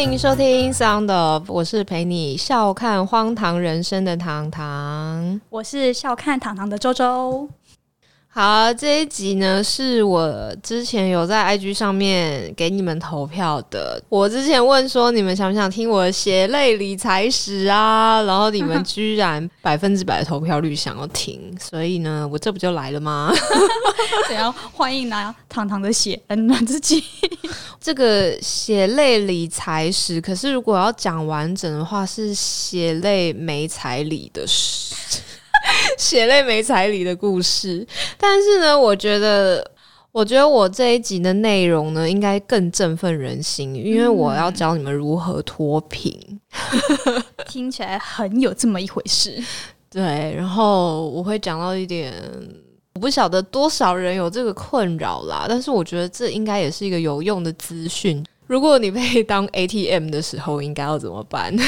欢迎收听《Sound of》，我是陪你笑看荒唐人生的糖糖。我是笑看糖糖的周周。好，这一集呢是我之前有在 IG 上面给你们投票的。我之前问说你们想不想听我的血泪理财史啊，然后你们居然百分之百的投票率想要听，所以呢，我这不就来了吗？怎样？欢迎拿糖糖的血温暖自己。这个血泪理财史，可是如果要讲完整的话，是血泪没彩礼的事。血泪没彩礼的故事，但是呢，我觉得，我觉得我这一集的内容呢，应该更振奋人心，因为我要教你们如何脱贫，听起来很有这么一回事。对，然后我会讲到一点，我不晓得多少人有这个困扰啦，但是我觉得这应该也是一个有用的资讯。如果你被当 ATM 的时候，应该要怎么办？没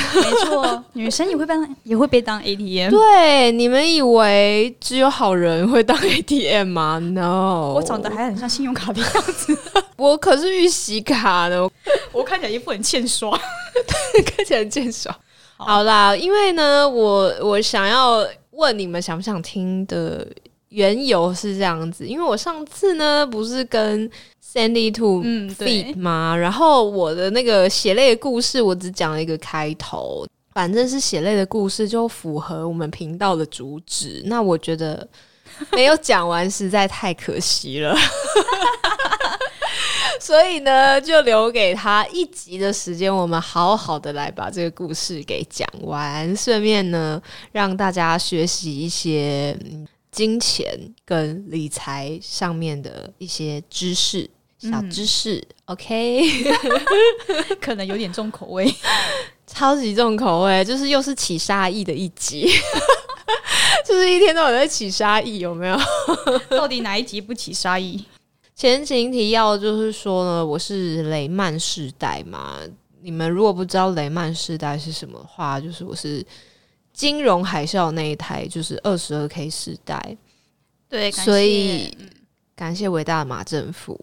错，女生也会被也会被当 ATM。对，你们以为只有好人会当 ATM 吗？No，我长得还很像信用卡的样子，我可是预习卡的，我看起来一副很欠刷，看起来很欠刷。好啦，因为呢，我我想要问你们想不想听的缘由是这样子，因为我上次呢不是跟。Sandy to feed 吗？然后我的那个血泪的故事，我只讲了一个开头，反正是血泪的故事，就符合我们频道的主旨。那我觉得没有讲完实在太可惜了，所以呢，就留给他一集的时间，我们好好的来把这个故事给讲完，顺便呢，让大家学习一些金钱跟理财上面的一些知识。小知识，OK，可能有点重口味，超级重口味，就是又是起杀意的一集，就是一天到晚在起杀意，有没有？到底哪一集不起杀意？前情提要就是说呢，我是雷曼世代嘛，你们如果不知道雷曼世代是什么话，就是我是金融海啸那一台，就是二十二 K 时代，对，所以感谢伟大的马政府。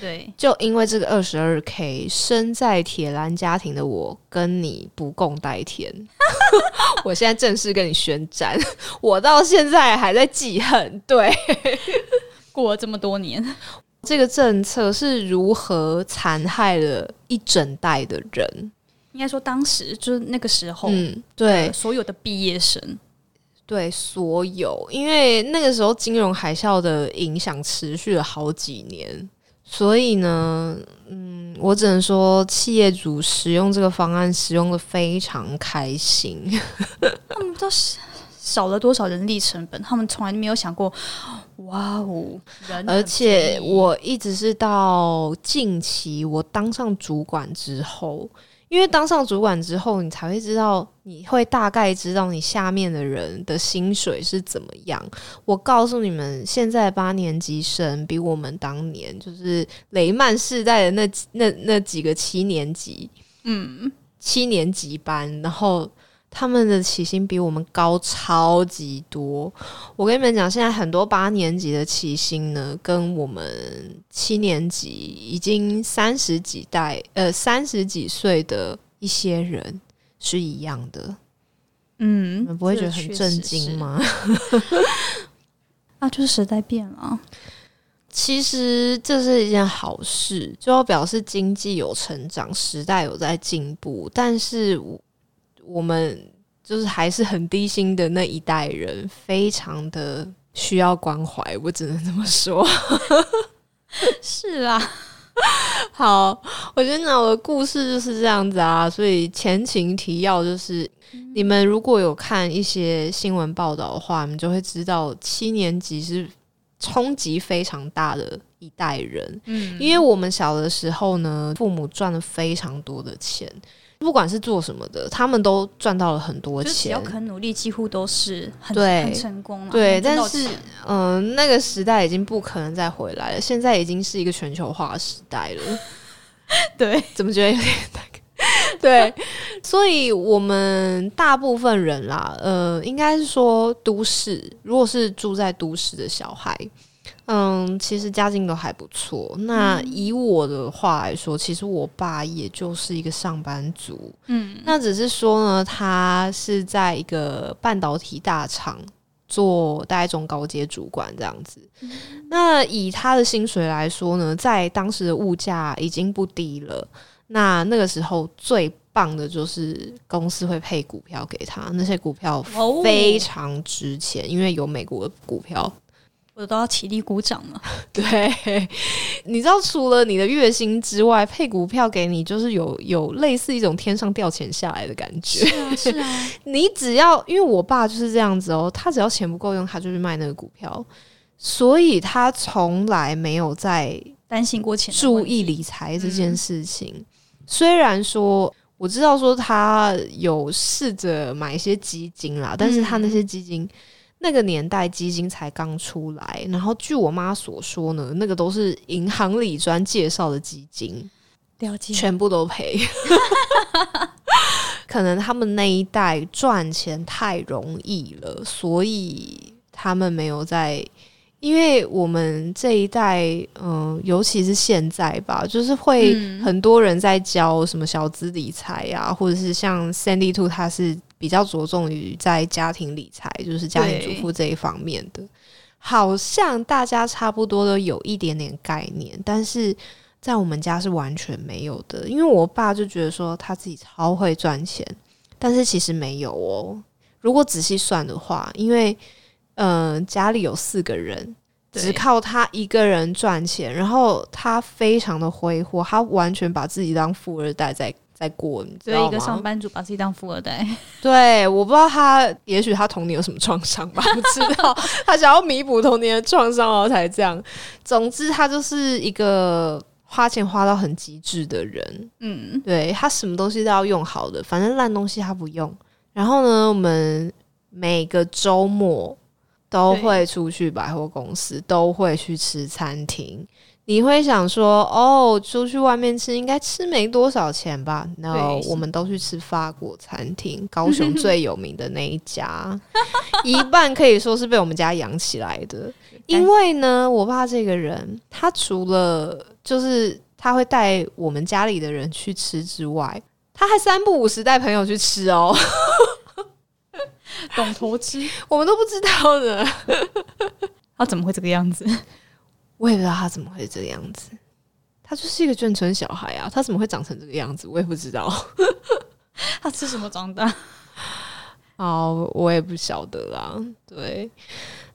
对，就因为这个二十二 K，身在铁栏家庭的我跟你不共戴天。我现在正式跟你宣战，我到现在还在记恨。对，过了这么多年，这个政策是如何残害了一整代的人？应该说，当时就是那个时候，嗯，对，所有的毕业生，对，所有，因为那个时候金融海啸的影响持续了好几年。所以呢，嗯，我只能说，企业主使用这个方案使用的非常开心。他们都是少了多少人力成本？他们从来没有想过，哇哦！而且我一直是到近期我当上主管之后。因为当上主管之后，你才会知道，你会大概知道你下面的人的薪水是怎么样。我告诉你们，现在八年级生比我们当年就是雷曼世代的那那那几个七年级，嗯，七年级班，然后。他们的起薪比我们高超级多，我跟你们讲，现在很多八年级的起薪呢，跟我们七年级已经三十几代呃三十几岁的一些人是一样的。嗯，你们不会觉得很震惊吗？啊，就是时代变了。其实这是一件好事，就要表示经济有成长，时代有在进步，但是。我们就是还是很低薪的那一代人，非常的需要关怀，我只能这么说。是啊，好，我觉得我的故事就是这样子啊。所以前情提要就是，你们如果有看一些新闻报道的话，你们就会知道七年级是冲击非常大的一代人。嗯，因为我们小的时候呢，父母赚了非常多的钱。不管是做什么的，他们都赚到了很多钱。只要肯努力，几乎都是很很成功了。对，但是嗯，那个时代已经不可能再回来了。现在已经是一个全球化时代了。对，怎么觉得有点那个？对，所以我们大部分人啦，呃，应该是说都市，如果是住在都市的小孩，嗯，其实家境都还不错。那以我的话来说，其实我爸也就是一个上班族。嗯，那只是说呢，他是在一个半导体大厂做大概中高阶主管这样子。那以他的薪水来说呢，在当时的物价已经不低了。那那个时候最棒的就是公司会配股票给他，那些股票非常值钱，因为有美国的股票。我都要起立鼓掌了。对，你知道，除了你的月薪之外，配股票给你，就是有有类似一种天上掉钱下来的感觉。是啊，是啊。你只要，因为我爸就是这样子哦，他只要钱不够用，他就去卖那个股票，所以他从来没有在担心过钱、注意理财这件事情。虽然说我知道说他有试着买一些基金啦，但是他那些基金。那个年代基金才刚出来，然后据我妈所说呢，那个都是银行里专介绍的基金，了解，全部都赔。可能他们那一代赚钱太容易了，所以他们没有在。因为我们这一代，嗯，尤其是现在吧，就是会很多人在教什么小资理财呀，或者是像 Sandy Two，他是比较着重于在家庭理财，就是家庭主妇这一方面的。好像大家差不多都有一点点概念，但是在我们家是完全没有的。因为我爸就觉得说他自己超会赚钱，但是其实没有哦。如果仔细算的话，因为嗯，家里有四个人，只靠他一个人赚钱，然后他非常的挥霍，他完全把自己当富二代在在过，你知道？一个上班族把自己当富二代，对，我不知道他，也许他童年有什么创伤吧，不知道，他想要弥补童年的创伤，然后才这样。总之，他就是一个花钱花到很极致的人，嗯，对他什么东西都要用好的，反正烂东西他不用。然后呢，我们每个周末。都会出去百货公司，都会去吃餐厅。你会想说，哦，出去外面吃应该吃没多少钱吧？No，我们都去吃法国餐厅，高雄 最有名的那一家，一半可以说是被我们家养起来的。因为呢，我爸这个人，他除了就是他会带我们家里的人去吃之外，他还三不五时带朋友去吃哦。懂投资，我们都不知道的。他怎么会这个样子？我也不知道他怎么会这个样子。他就是一个眷村小孩啊，他怎么会长成这个样子？我也不知道。他吃什么长大？哦，我也不晓得啦。对，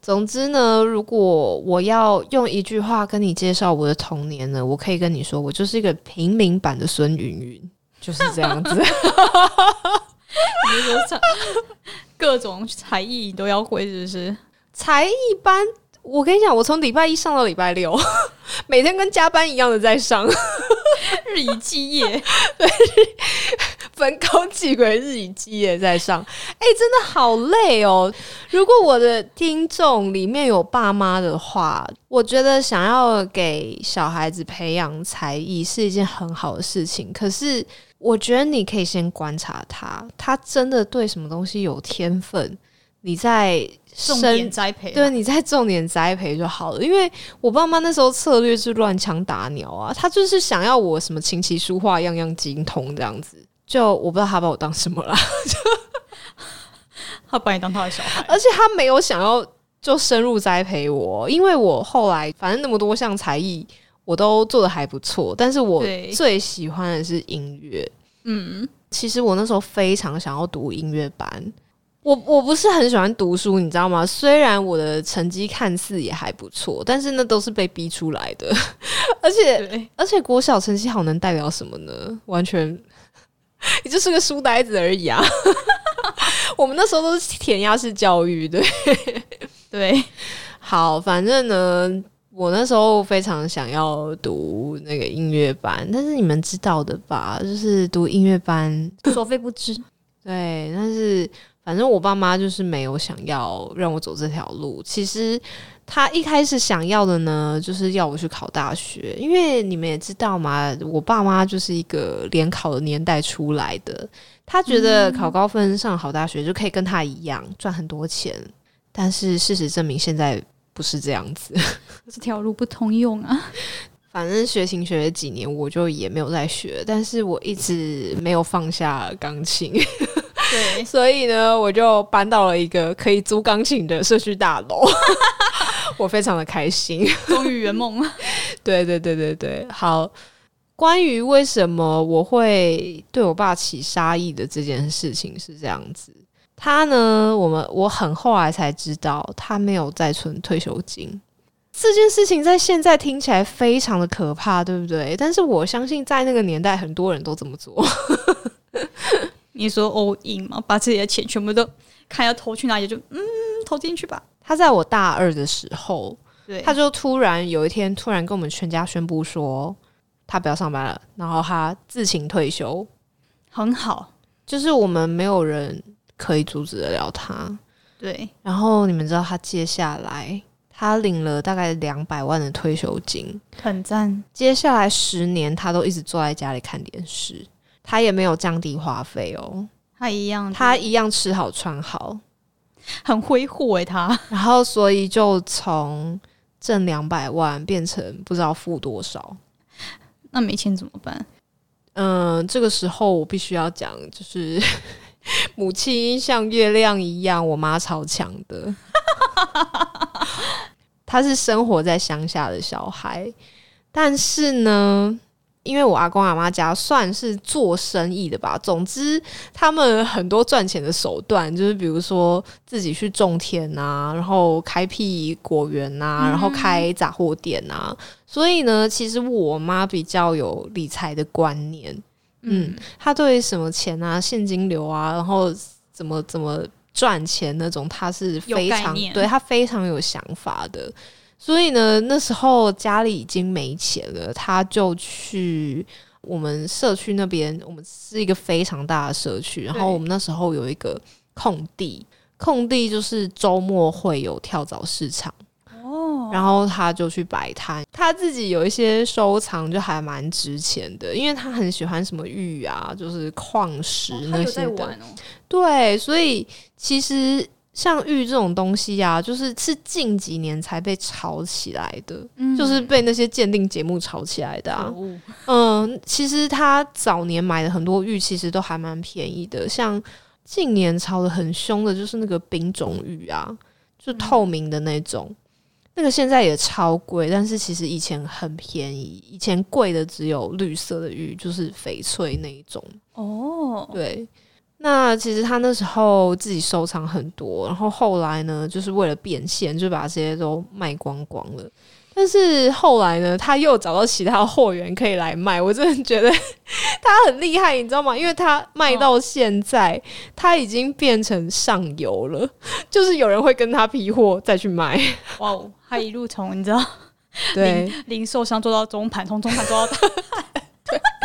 总之呢，如果我要用一句话跟你介绍我的童年呢，我可以跟你说，我就是一个平民版的孙云云，就是这样子。你说唱各种才艺都要会，是不是？才艺班，我跟你讲，我从礼拜一上到礼拜六，每天跟加班一样的在上，日以继夜，对，分高计轨，日以继夜在上。哎，真的好累哦！如果我的听众里面有爸妈的话，我觉得想要给小孩子培养才艺是一件很好的事情，可是。我觉得你可以先观察他，他真的对什么东西有天分，你在重点栽培，对，你在重点栽培就好了。因为我爸妈那时候策略是乱枪打鸟啊，他就是想要我什么琴棋书画样样精通这样子。就我不知道他把我当什么啦，他把你当他的小孩，而且他没有想要就深入栽培我，因为我后来反正那么多项才艺。我都做的还不错，但是我最喜欢的是音乐。嗯，其实我那时候非常想要读音乐班。我我不是很喜欢读书，你知道吗？虽然我的成绩看似也还不错，但是那都是被逼出来的。而且而且国小成绩好能代表什么呢？完全，你就是个书呆子而已啊！我们那时候都是填鸭式教育，对对。好，反正呢。我那时候非常想要读那个音乐班，但是你们知道的吧，就是读音乐班所费不知。对，但是反正我爸妈就是没有想要让我走这条路。其实他一开始想要的呢，就是要我去考大学，因为你们也知道嘛，我爸妈就是一个联考的年代出来的，他觉得考高分上好大学就可以跟他一样赚很多钱。但是事实证明，现在。不是这样子。这条路不通用啊。反正学琴学了几年，我就也没有再学，但是我一直没有放下钢琴。对，所以呢，我就搬到了一个可以租钢琴的社区大楼，我非常的开心，终于圆梦 了。对对对对对，好。关于为什么我会对我爸起杀意的这件事情是这样子，他呢，我们我很后来才知道，他没有再存退休金。这件事情在现在听起来非常的可怕，对不对？但是我相信在那个年代，很多人都这么做。你说 all in 吗？把自己的钱全部都看要投去哪里，就嗯投进去吧。他在我大二的时候，对，他就突然有一天突然跟我们全家宣布说，他不要上班了，然后他自行退休，很好，就是我们没有人可以阻止得了他。对，然后你们知道他接下来他领了大概两百万的退休金，很赞。接下来十年他都一直坐在家里看电视。他也没有降低花费哦，他一样，他一样吃好穿好，很挥霍诶。他，然后所以就从挣两百万变成不知道付多少，那没钱怎么办？嗯，这个时候我必须要讲，就是 母亲像月亮一样，我妈超强的，他是生活在乡下的小孩，但是呢。因为我阿公阿妈家算是做生意的吧，总之他们很多赚钱的手段，就是比如说自己去种田啊，然后开辟果园啊，然后开杂货店啊。所以呢，其实我妈比较有理财的观念，嗯，她对什么钱啊、现金流啊，然后怎么怎么赚钱那种，她是非常对她非常有想法的。所以呢，那时候家里已经没钱了，他就去我们社区那边。我们是一个非常大的社区，然后我们那时候有一个空地，空地就是周末会有跳蚤市场哦。然后他就去摆摊，他自己有一些收藏，就还蛮值钱的，因为他很喜欢什么玉啊，就是矿石那些的。对，所以其实。像玉这种东西呀，就是是近几年才被炒起来的，就是被那些鉴定节目炒起来的啊。嗯，其实他早年买的很多玉，其实都还蛮便宜的。像近年炒的很凶的，就是那个冰种玉啊，就透明的那种，那个现在也超贵，但是其实以前很便宜。以前贵的只有绿色的玉，就是翡翠那一种。哦，对。那其实他那时候自己收藏很多，然后后来呢，就是为了变现，就把这些都卖光光了。但是后来呢，他又找到其他货源可以来卖，我真的觉得 他很厉害，你知道吗？因为他卖到现在，他已经变成上游了，就是有人会跟他批货再去卖。哇哦，他一路从你知道，对，零售商做到中盘，从中盘做到。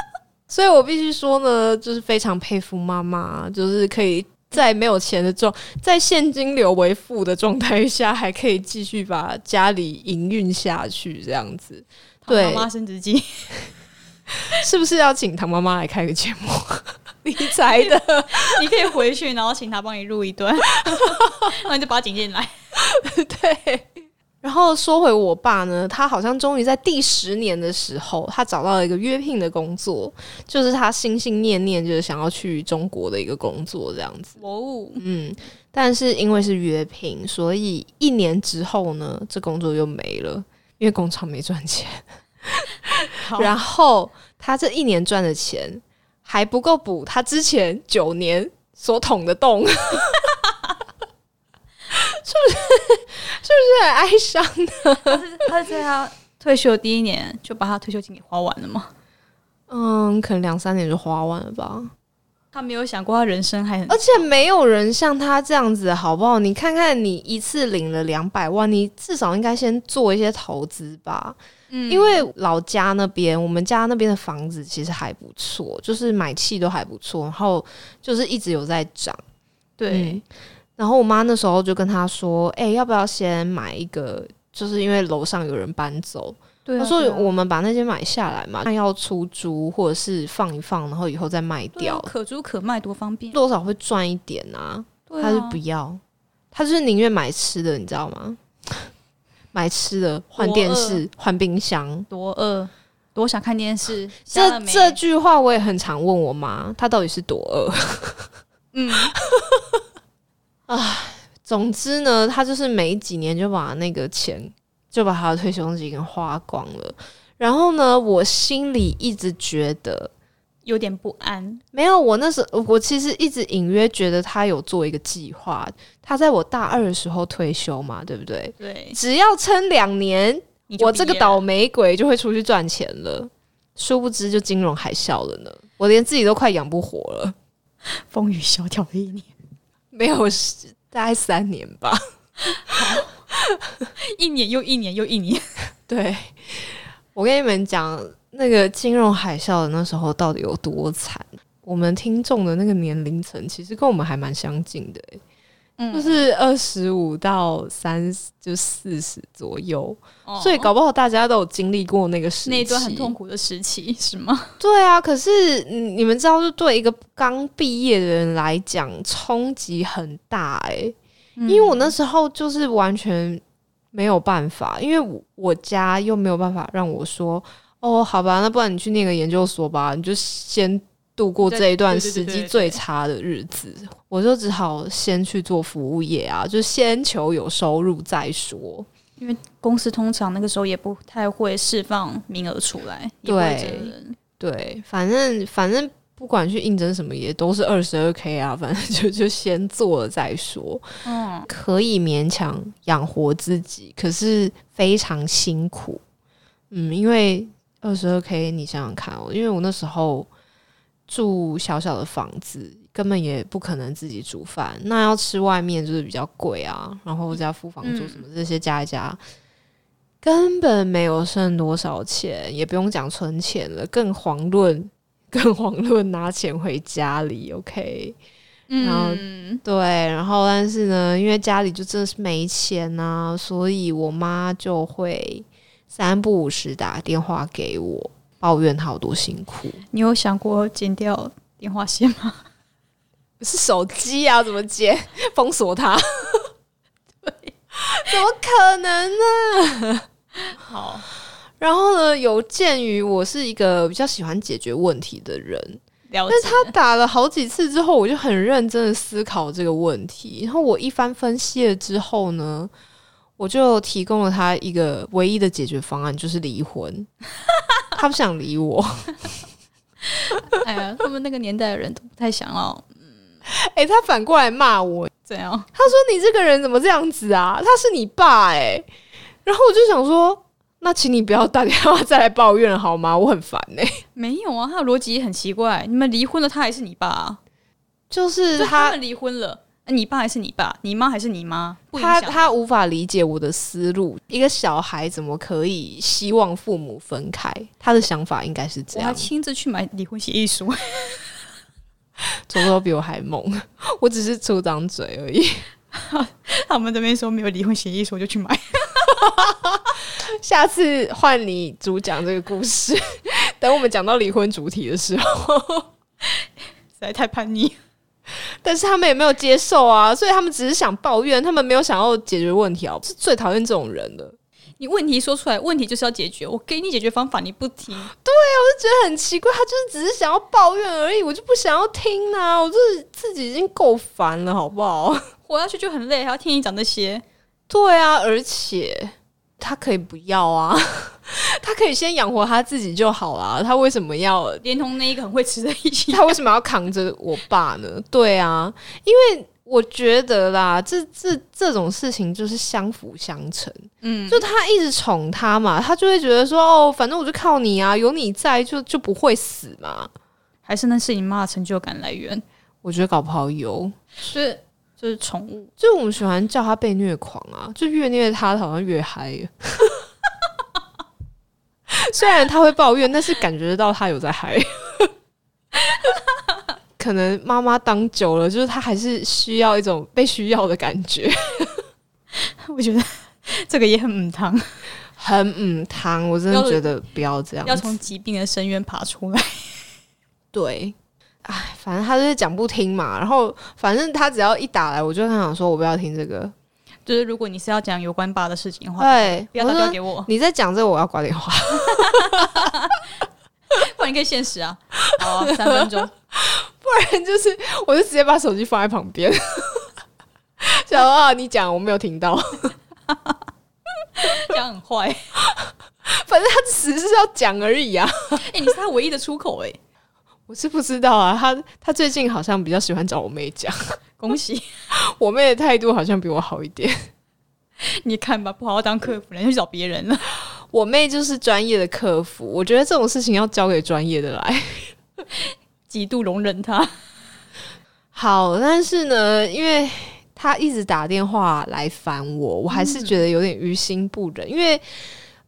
所以我必须说呢，就是非常佩服妈妈，就是可以在没有钱的状，在现金流为负的状态下，还可以继续把家里营运下去，这样子。对，妈妈升职记，是不是要请唐妈妈来开个节目理财的？你可以回去，然后请她帮你录一段，然后你就把它剪进来。对。然后说回我爸呢，他好像终于在第十年的时候，他找到了一个约聘的工作，就是他心心念念就是想要去中国的一个工作这样子。哦，嗯，但是因为是约聘，所以一年之后呢，这工作又没了，因为工厂没赚钱。然后他这一年赚的钱还不够补他之前九年所捅的洞。是不是是不是很哀伤的？他是他在他退休第一年就把他退休金给花完了吗？嗯，可能两三年就花完了吧。他没有想过他人生还很，而且没有人像他这样子，好不好？你看看，你一次领了两百万，你至少应该先做一些投资吧。嗯，因为老家那边，我们家那边的房子其实还不错，就是买气都还不错，然后就是一直有在涨。对。然后我妈那时候就跟他说：“哎，要不要先买一个？就是因为楼上有人搬走。他说我们把那些买下来嘛，要出租或者是放一放，然后以后再卖掉，可租可卖，多方便，多少会赚一点啊。他就不要，他就是宁愿买吃的，你知道吗？买吃的、换电视、换冰箱。多饿，多想看电视。这这句话我也很常问我妈，她到底是多饿？嗯，啊，总之呢，他就是没几年就把那个钱，就把他的退休金给花光了。然后呢，我心里一直觉得。有点不安，没有。我那时候，我其实一直隐约觉得他有做一个计划。他在我大二的时候退休嘛，对不对？对。只要撑两年，我这个倒霉鬼就会出去赚钱了。殊不知，就金融海啸了呢。我连自己都快养不活了。风雨萧条的一年，没有，大概三年吧。一年又一年又一年。对，我跟你们讲。那个金融海啸的那时候到底有多惨？我们听众的那个年龄层其实跟我们还蛮相近的，嗯，就是二十五到三就四十左右，所以搞不好大家都有经历过那个时期。那段很痛苦的时期，是吗？对啊，可是你们知道，就对一个刚毕业的人来讲，冲击很大哎，因为我那时候就是完全没有办法，因为我家又没有办法让我说。哦，好吧，那不然你去念个研究所吧，你就先度过这一段时机最差的日子。我就只好先去做服务业啊，就先求有收入再说。因为公司通常那个时候也不太会释放名额出来，对对，反正反正不管去应征什么，也都是二十二 k 啊，反正就就先做了再说。嗯，可以勉强养活自己，可是非常辛苦。嗯，因为。二十二 k，你想想看哦，因为我那时候住小小的房子，根本也不可能自己煮饭，那要吃外面就是比较贵啊，然后加付房租什么这些加一加，根本没有剩多少钱，也不用讲存钱了，更遑论 更遑论拿钱回家里。OK，然后对，然后但是呢，因为家里就真的是没钱呐，所以我妈就会。三不五时打电话给我，抱怨他有多辛苦。你有想过剪掉电话线吗？是手机啊，怎么剪？封锁他？对，怎么可能呢？好，然后呢？有鉴于我是一个比较喜欢解决问题的人，但是他打了好几次之后，我就很认真的思考这个问题。然后我一番分析了之后呢？我就提供了他一个唯一的解决方案，就是离婚。他不想理我。哎呀，他们那个年代的人都不太想要。嗯，哎，他反过来骂我，怎样？他说：“你这个人怎么这样子啊？他是你爸哎。”然后我就想说：“那请你不要打电话再来抱怨好吗？我很烦哎。”没有啊，他的逻辑很奇怪。你们离婚了，他还是你爸？就是他们离婚了。你爸还是你爸？你妈还是你妈？他他无法理解我的思路。一个小孩怎么可以希望父母分开？他的想法应该是这样。我亲自去买离婚协议书，周周比我还猛。我只是出张嘴而已。他们这边说没有离婚协议书，就去买。下次换你主讲这个故事。等我们讲到离婚主题的时候，实在太叛逆。但是他们也没有接受啊，所以他们只是想抱怨，他们没有想要解决问题啊！是最讨厌这种人的。你问题说出来，问题就是要解决，我给你解决方法，你不听。对啊，我就觉得很奇怪，他就是只是想要抱怨而已，我就不想要听啊！我就是自己已经够烦了，好不好？活下去就很累，还要听你讲那些。对啊，而且他可以不要啊。他可以先养活他自己就好了，他为什么要连同那一个很会吃的一起？他为什么要扛着我爸呢？对啊，因为我觉得啦，这这这种事情就是相辅相成。嗯，就他一直宠他嘛，他就会觉得说，哦，反正我就靠你啊，有你在就就不会死嘛。还是那是你妈的成就感来源？我觉得搞不好有，是就是宠物，就我们喜欢叫他被虐狂啊，就越虐他好像越嗨。虽然他会抱怨，但是感觉得到他有在嗨。可能妈妈当久了，就是他还是需要一种被需要的感觉。我觉得这个也很母汤，很母汤。我真的觉得不要这样，要从疾病的深渊爬出来。对，哎，反正他就是讲不听嘛。然后反正他只要一打来，我就很想说，我不要听这个。就是如果你是要讲有关爸的事情的话，对，不要打电话给我，你在讲这个，我要挂电话。不然你可以现实啊。好啊，三分钟。不然就是我就直接把手机放在旁边，想说啊，你讲我没有听到，这样很坏。反正他只是要讲而已啊。哎、你是他唯一的出口哎、我是不知道啊，他他最近好像比较喜欢找我妹讲，恭喜 我妹的态度好像比我好一点。你看吧，不好好当客服，人就去找别人了。我妹就是专业的客服，我觉得这种事情要交给专业的来。极度容忍他。好，但是呢，因为他一直打电话来烦我，我还是觉得有点于心不忍。因为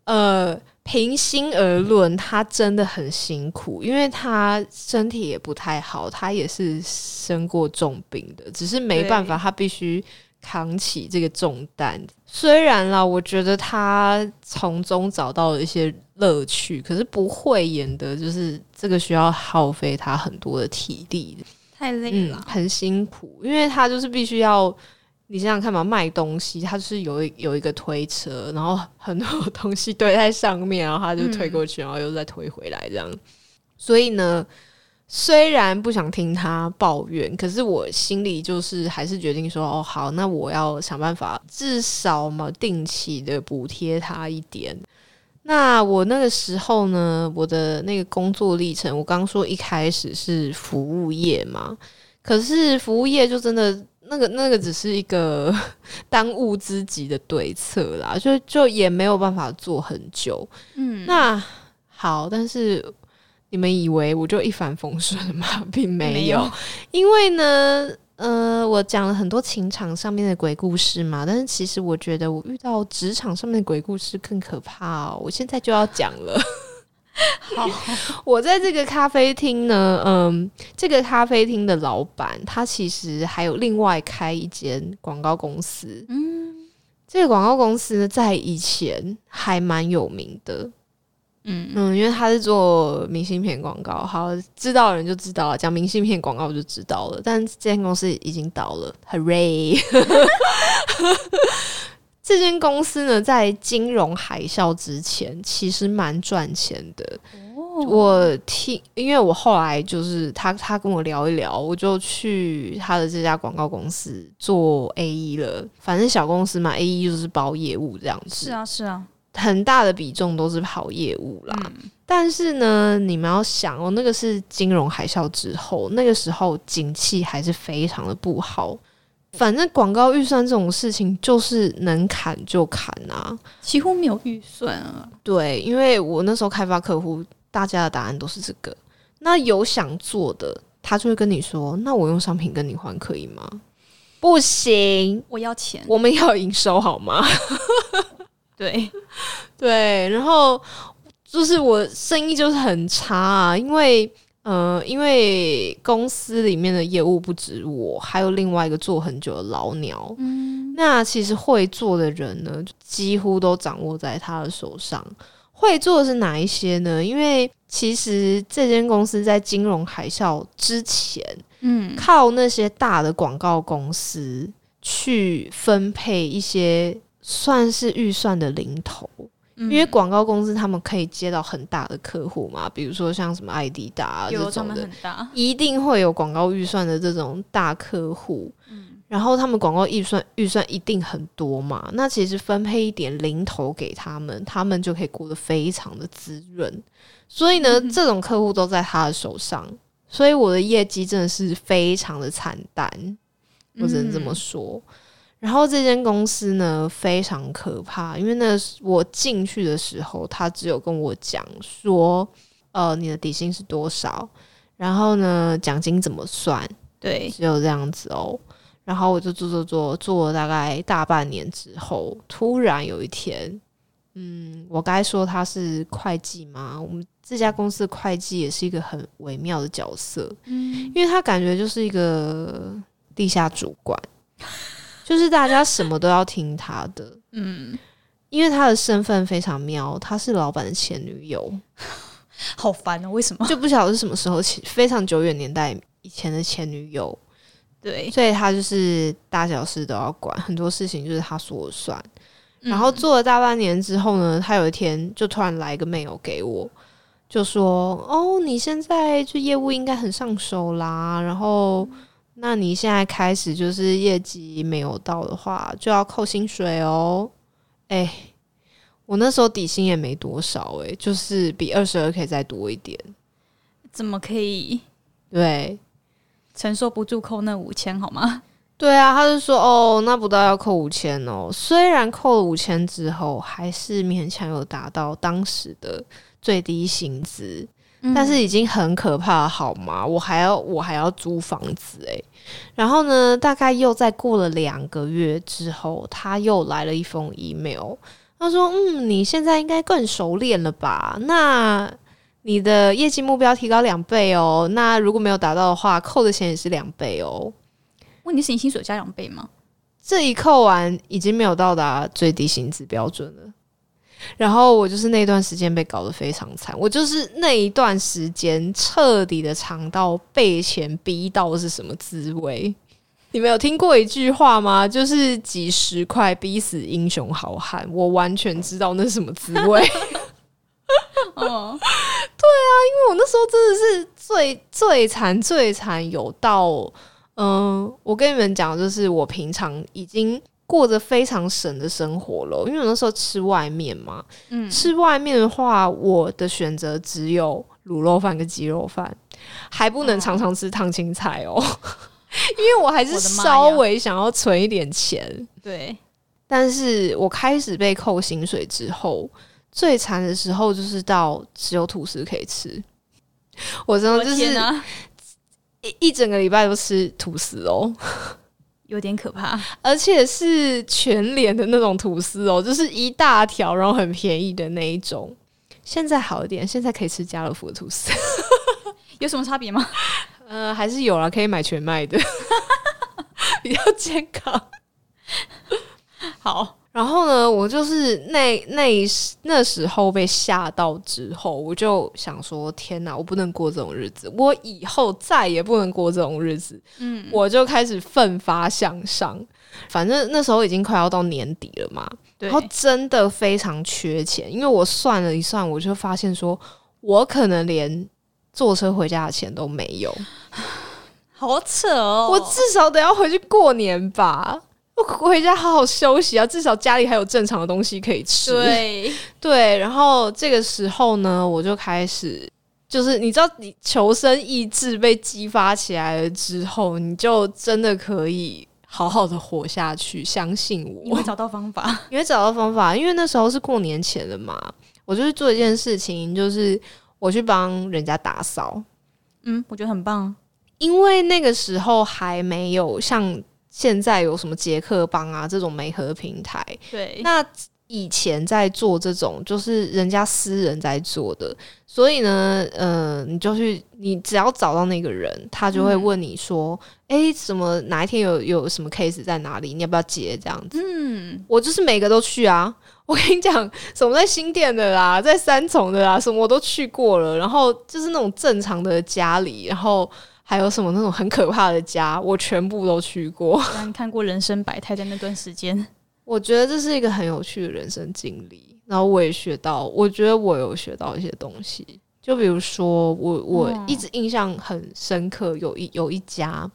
呃，平心而论，他真的很辛苦，因为他身体也不太好，他也是生过重病的，只是没办法，他必须扛起这个重担。虽然啦，我觉得他从中找到了一些乐趣，可是不会演的，就是这个需要耗费他很多的体力。太累嗯，很辛苦，因为他就是必须要，你想想看嘛，卖东西，他就是有一有一个推车，然后很多东西堆在上面，然后他就推过去，然后又再推回来，这样。所以呢，虽然不想听他抱怨，可是我心里就是还是决定说，哦，好，那我要想办法，至少嘛，定期的补贴他一点。那我那个时候呢，我的那个工作历程，我刚说一开始是服务业嘛，可是服务业就真的那个那个只是一个 当务之急的对策啦，就就也没有办法做很久。嗯，那好，但是你们以为我就一帆风顺吗？并没有，因为呢，呃，我讲了很多情场上面的鬼故事嘛，但是其实我觉得我遇到职场上面的鬼故事更可怕哦。我现在就要讲了。好，我在这个咖啡厅呢，嗯，这个咖啡厅的老板他其实还有另外开一间广告公司，嗯这个广告公司呢，在以前还蛮有名的，嗯，嗯，因为他是做明信片广告，好知道的人就知道了，讲明信片广告我就知道了。但这间公司已经倒了，Hooray！这间公司呢，在金融海啸之前，其实蛮赚钱的。哦，我听，因为我后来就是他，他跟我聊一聊，我就去他的这家广告公司做 A E 了。反正小公司嘛，A E 就是包业务这样子。是啊是啊，很大的比重都是跑业务啦。嗯但是呢，你们要想哦，那个是金融海啸之后，那个时候景气还是非常的不好。反正广告预算这种事情，就是能砍就砍啊。几乎没有预算啊。对，因为我那时候开发客户，大家的答案都是这个。那有想做的，他就会跟你说：“那我用商品跟你换可以吗？”不行，我要钱，我们要营收好吗？对，对，然后就是我生意就是很差啊，因为呃，因为公司里面的业务不止我，还有另外一个做很久的老鸟。嗯，那其实会做的人呢，几乎都掌握在他的手上。会做的是哪一些呢？因为其实这间公司在金融海啸之前，嗯，靠那些大的广告公司去分配一些算是预算的零头。因因为广告公司他们可以接到很大的客户嘛，比如说像什么艾迪达、啊、这种的一定会有广告预算的这种大客户。然后他们广告预算预算一定很多嘛，那其实分配一点零头给他们，他们就可以过得非常的滋润。所以呢，这种客户都在他的手上，所以我的业绩真的是非常的惨淡，我只能这么说。然后这间公司呢非常可怕，因为那我进去的时候，他只有跟我讲说，呃，你的底薪是多少，然后呢奖金怎么算，对，只有这样子哦。然后我就做做做做了大概大半年之后，突然有一天，嗯，我该说他是会计吗？我们这家公司的会计也是一个很微妙的角色，嗯，因为他感觉就是一个地下主管，就是大家什么都要听他的，嗯，因为他的身份非常妙，他是老板的前女友，好烦哦，为什么？就不晓得是什么时候起，非常久远年代以前的前女友。对，所以他就是大小事都要管，很多事情就是他说了算。嗯然后做了大半年之后呢，他有一天就突然来一个 mail 给我，就说：“哦，你现在就业务应该很上手啦，然后那你现在开始就是业绩没有到的话，就要扣薪水哦。”哎，我那时候底薪也没多少、诶，就是比二十二 k 再多一点。怎么可以对，承受不住扣那五千好吗？对啊，他就说哦，那不到要扣五千哦。虽然扣了五千之后，还是勉强有达到当时的最低薪资，但是已经很可怕了，好吗？我还要我还要租房子诶。然后呢，大概又再过了两个月之后，他又来了一封 email，他说：“嗯，你现在应该更熟练了吧？那你的业绩目标提高两倍哦。那如果没有达到的话，扣的钱也是两倍哦。”问题是你薪水加两倍吗？这一扣完，已经没有到达最低薪资标准了。然后我就是那段时间被搞得非常惨，我就是那一段时间彻底的尝到被钱逼到是什么滋味。你们有听过一句话吗？就是几十块逼死英雄好汉。我完全知道那是什么滋味。哦，对啊因为我那时候真的是最最惨最惨，有到嗯，我跟你们讲，就是我平常已经过着非常省的生活了，因为我那时候吃外面嘛，嗯，吃外面的话，我的选择只有卤肉饭跟鸡肉饭，还不能常常吃烫青菜哦，因为我还是稍微想要存一点钱。对，但是我开始被扣薪水之后，最惨的时候就是到只有吐司可以吃。我真的就是一一整个礼拜都吃吐司哦，有点可怕。而且是全脸的那种吐司哦，就是一大条，然后很便宜的那一种。现在好一点，现在可以吃家乐福的吐司，有什么差别吗？呃，还是有啦，可以买全麦的，比较健康。好，然后呢，我就是那那一时那时候被吓到之后，我就想说：天哪，我不能过这种日子，我以后再也不能过这种日子。嗯，我就开始奋发向上。反正那时候已经快要到年底了嘛，然后真的非常缺钱，因为我算了一算，我就发现说，我可能连坐车回家的钱都没有，好扯哦，我至少得要回去过年吧。我回家好好休息啊，至少家里还有正常的东西可以吃。对，对，然后这个时候呢，我就开始，就是你知道，你求生意志被激发起来了之后，你就真的可以好好的活下去。相信我你会，找到方法。你会找到方法。因为那时候是过年前了嘛，我就是做一件事情，就是我去帮人家打扫，嗯，我觉得很棒。因为那个时候还没有像现在有什么捷克邦啊这种媒合平台，对，那以前在做这种，就是人家私人在做的，所以呢，呃，你就去，你只要找到那个人，他就会嗯问你说，诶，什么哪一天有有什么 case 在哪里，你要不要接这样子？嗯，我就是每个都去啊。我跟你讲，什么在新店的啦，在三重的啦，什么我都去过了。然后就是那种正常的家里，然后还有什么那种很可怕的家，我全部都去过。让你看过人生百态，在那段时间，我觉得这是一个很有趣的人生经历，然后我也学到，我觉得我有学到一些东西。就比如说，我我嗯一直印象很深刻，有一有一家，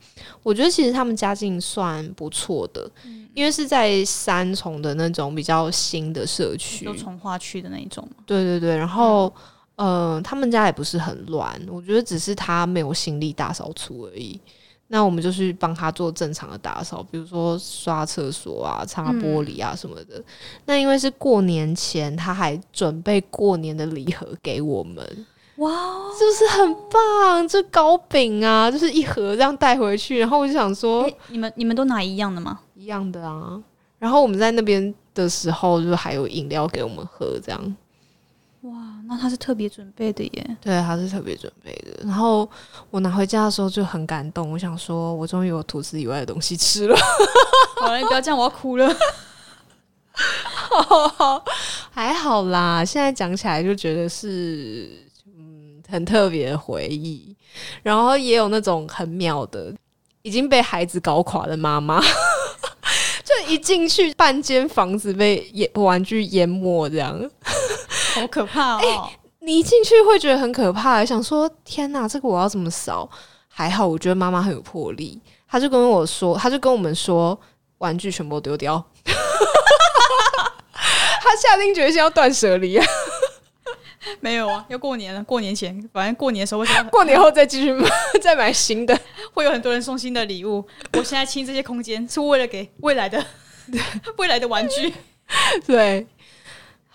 我觉得其实他们家境算不错的，因为是在三重的那种比较新的社区，都从化区的那一种。对对对，然后、呃，他们家也不是很乱，我觉得只是他没有心力大扫除而已。那我们就去帮他做正常的打扫，比如说刷厕所啊、擦玻璃啊什么的。那因为是过年前，他还准备过年的礼盒给我们，哇，是不是很棒？这糕饼啊，就是一盒这样带回去。然后我就想说，哎，你们你们都拿一样的吗？一样的啊。然后我们在那边的时候，就还有饮料给我们喝，这样。哇，那他是特别准备的耶。对，他是特别准备的。然后我拿回家的时候就很感动，我想说，我终于有吐司以外的东西吃了。好了，你不要这样，我要哭了。还好啦，现在讲起来就觉得是嗯很特别的回忆，然后也有那种很妙的。已经被孩子搞垮的妈妈，就一进去半间房子被淹玩具淹没，这样好可怕哦！你一进去会觉得很可怕，想说天哪，这个我要怎么扫？还好，我觉得妈妈很有魄力，她就跟我说，她就跟我们说，玩具全部丢掉。他下定决心要断舍离啊！没有啊，要过年了，过年前，反正过年的时候，过年后再继续买，再买新的，会有很多人送新的礼物。我现在清这些空间，是为了给未来的 未来的玩具。对，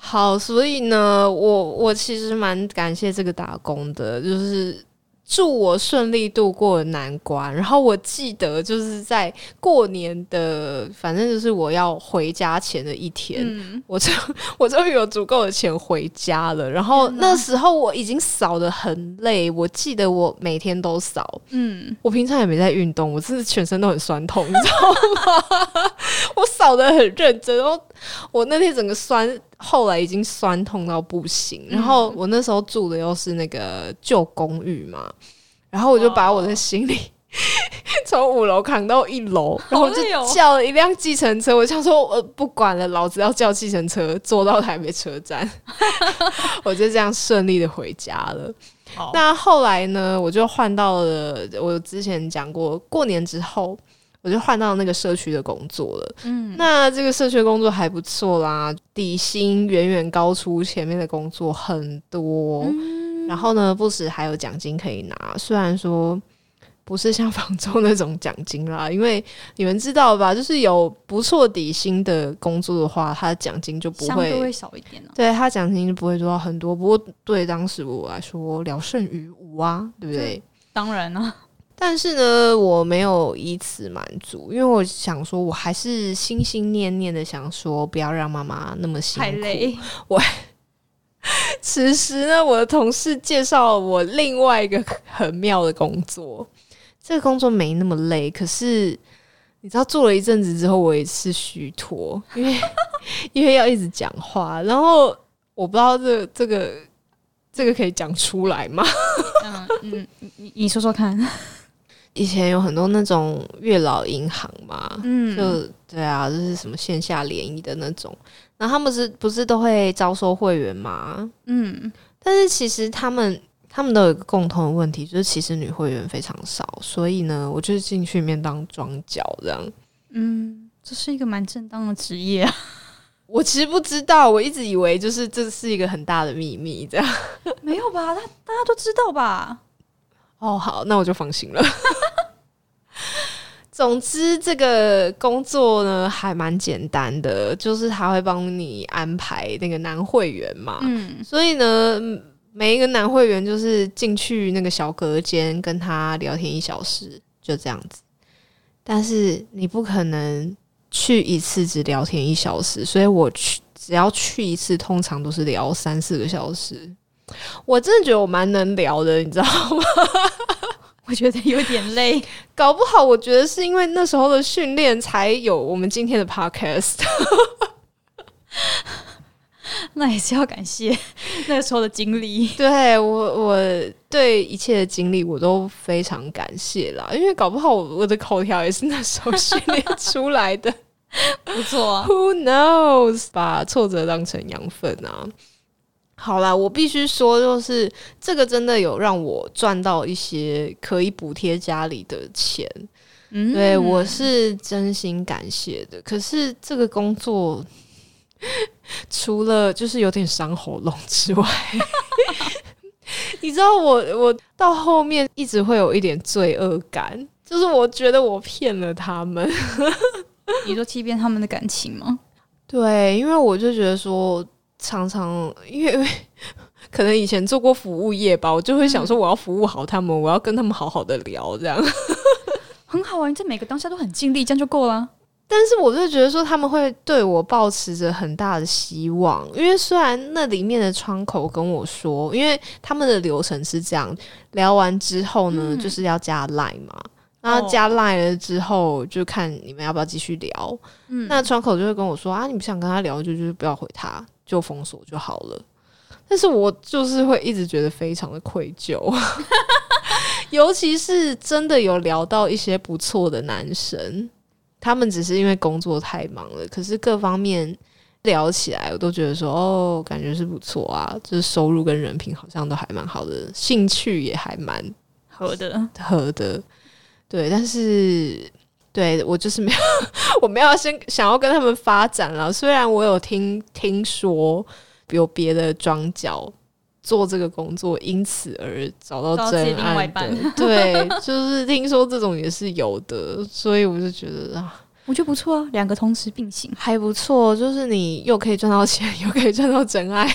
好，所以呢，我我其实蛮感谢这个打工的，就是。祝我顺利度过难关。然后我记得就是在过年的，反正就是我要回家前的一天，我终 我终于有足够的钱回家了。然后那时候我已经扫的很累，我记得我每天都扫。嗯，我平常也没在运动，我真的全身都很酸痛，你知道吗？我扫的很认真，然后我那天整个酸。后来已经酸痛到不行，然后我那时候住的又是那个旧公寓嘛，然后我就把我的行李 从五楼扛到一楼，然后就叫了一辆计程车。我想说，我不管了，老子要叫计程车坐到台北车站，我就这样顺利的回家了。那后来呢，我就换到了我之前讲过，过年之后。我就换到那个社区的工作了，嗯，那这个社区工作还不错啦，底薪远远高出前面的工作很多，然后呢，不时还有奖金可以拿，虽然说不是像房州那种奖金啦，因为你们知道吧，就是有不错底薪的工作的话，他的奖金就不会会少一点呢，对他奖金就不会多到很多，不过对当时我来说聊胜于无啊，对不对？当然了。但是呢，我没有以此满足，因为我想说，我还是心心念念的想说，不要让妈妈那么辛苦。我此时呢，我的同事介绍我另外一个很妙的工作，这个工作没那么累，可是你知道，做了一阵子之后，我也是虚脱，因为 因为要一直讲话，然后我不知道这这个这个可以讲出来吗？嗯嗯，你你说说看。以前有很多那种月老银行嘛，嗯，就对啊，就是什么线下联谊的那种，然后他们是不是都会招收会员嘛？嗯，但是其实他们他们都有一个共同的问题，就是其实女会员非常少，所以呢，我就是进去面当庄脚这样。嗯，这是一个蛮正当的职业啊。我其实不知道，我一直以为就是这是一个很大的秘密，这样 没有吧？大大家都知道吧？哦，好，那我就放心了。总之，这个工作呢还蛮简单的，就是他会帮你安排那个男会员嘛。嗯，所以呢，每一个男会员就是进去那个小隔间跟他聊天一小时，就这样子。但是你不可能去一次只聊天一小时，所以我去只要去一次，通常都是聊三四个小时。我真的觉得我蛮能聊的，你知道吗？我觉得有点累，搞不好我觉得是因为那时候的训练才有我们今天的 podcast。那也是要感谢 那个时候的经历。对我，我对一切的经历我都非常感谢啦，因为搞不好我的口条也是那时候训练出来的。不错啊，Who knows？把挫折当成养分啊。好啦，我必须说，就是这个真的有让我赚到一些可以补贴家里的钱，嗯，对我是真心感谢的。可是这个工作除了就是有点伤喉咙之外，你知道，我我到后面一直会有一点罪恶感，就是我觉得我骗了他们。你说欺骗他们的感情吗？对，因为我就觉得说。常常因为 可能以前做过服务业吧，我就会想说我要服务好他们，我要跟他们好好的聊，这样 很好啊！你在每个当下都很尽力，这样就够了。但是我就觉得说他们会对我抱持着很大的希望，因为虽然那里面的窗口跟我说，因为他们的流程是这样，聊完之后呢，就是要加 line 嘛，然后加 line 了之后就看你们要不要继续聊。嗯，那窗口就会跟我说啊，你不想跟他聊，就就是不要回他。就封锁就好了，但是我就是会一直觉得非常的愧疚，尤其是真的有聊到一些不错的男生，他们只是因为工作太忙了，可是各方面聊起来，我都觉得说哦，感觉是不错啊，就是收入跟人品好像都还蛮好的，兴趣也还蛮合的。合的，对，但是对我就是没有，我没有先想要跟他们发展了。虽然我有听听说有别的庄脚做这个工作，因此而找到真爱的，对，就是听说这种也是有的，所以我就觉得啊，我觉得不错啊，两个同时并行。还不错，就是你又可以赚到钱，又可以赚到真爱，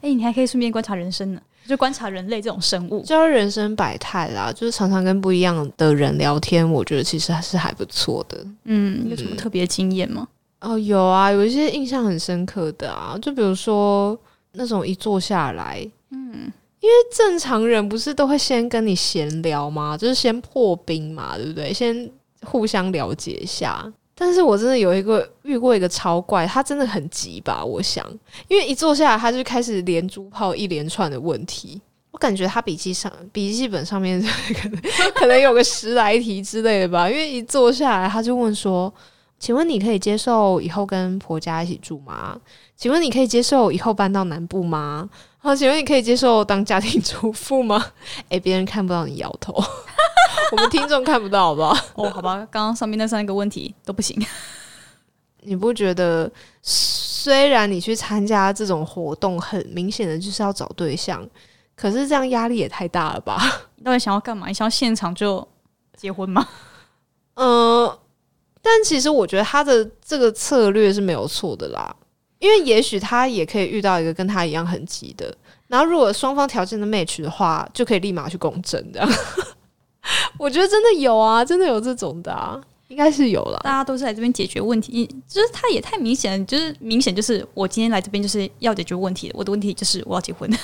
哎、你还可以顺便观察人生呢，就观察人类这种生物。就是人生百态啦，就是常常跟不一样的人聊天，我觉得其实还是还不错的。嗯，有什么特别经验吗？哦，有啊，有一些印象很深刻的啊，就比如说那种一坐下来，嗯，因为正常人不是都会先跟你闲聊吗？就是先破冰嘛，对不对？先互相了解一下。但是我真的有一个遇过一个超怪，他真的很急吧？我想，因为一坐下来他就开始连珠炮一连串的问题，我感觉他笔记上笔记本上面可能可能有个十来题之类的吧，因为一坐下来他就问说。请问你可以接受以后跟婆家一起住吗？请问你可以接受以后搬到南部吗？啊，请问你可以接受当家庭主妇吗？诶，别人看不到你摇头，我们听众看不到，好不好？哦，好吧，刚刚上面那三个问题都不行。你不觉得，虽然你去参加这种活动，很明显的就是要找对象，可是这样压力也太大了吧？你到底想要干嘛？你想要现场就结婚吗？嗯、但其实我觉得他的这个策略是没有错的啦，因为也许他也可以遇到一个跟他一样很急的，然后如果双方条件的 match 的话，就可以立马去公证的。我觉得真的有啊，真的有这种的啊，应该是有了。大家都是来这边解决问题，就是他也太明显了，就是明显就是我今天来这边就是要解决问题，我的问题就是我要结婚。对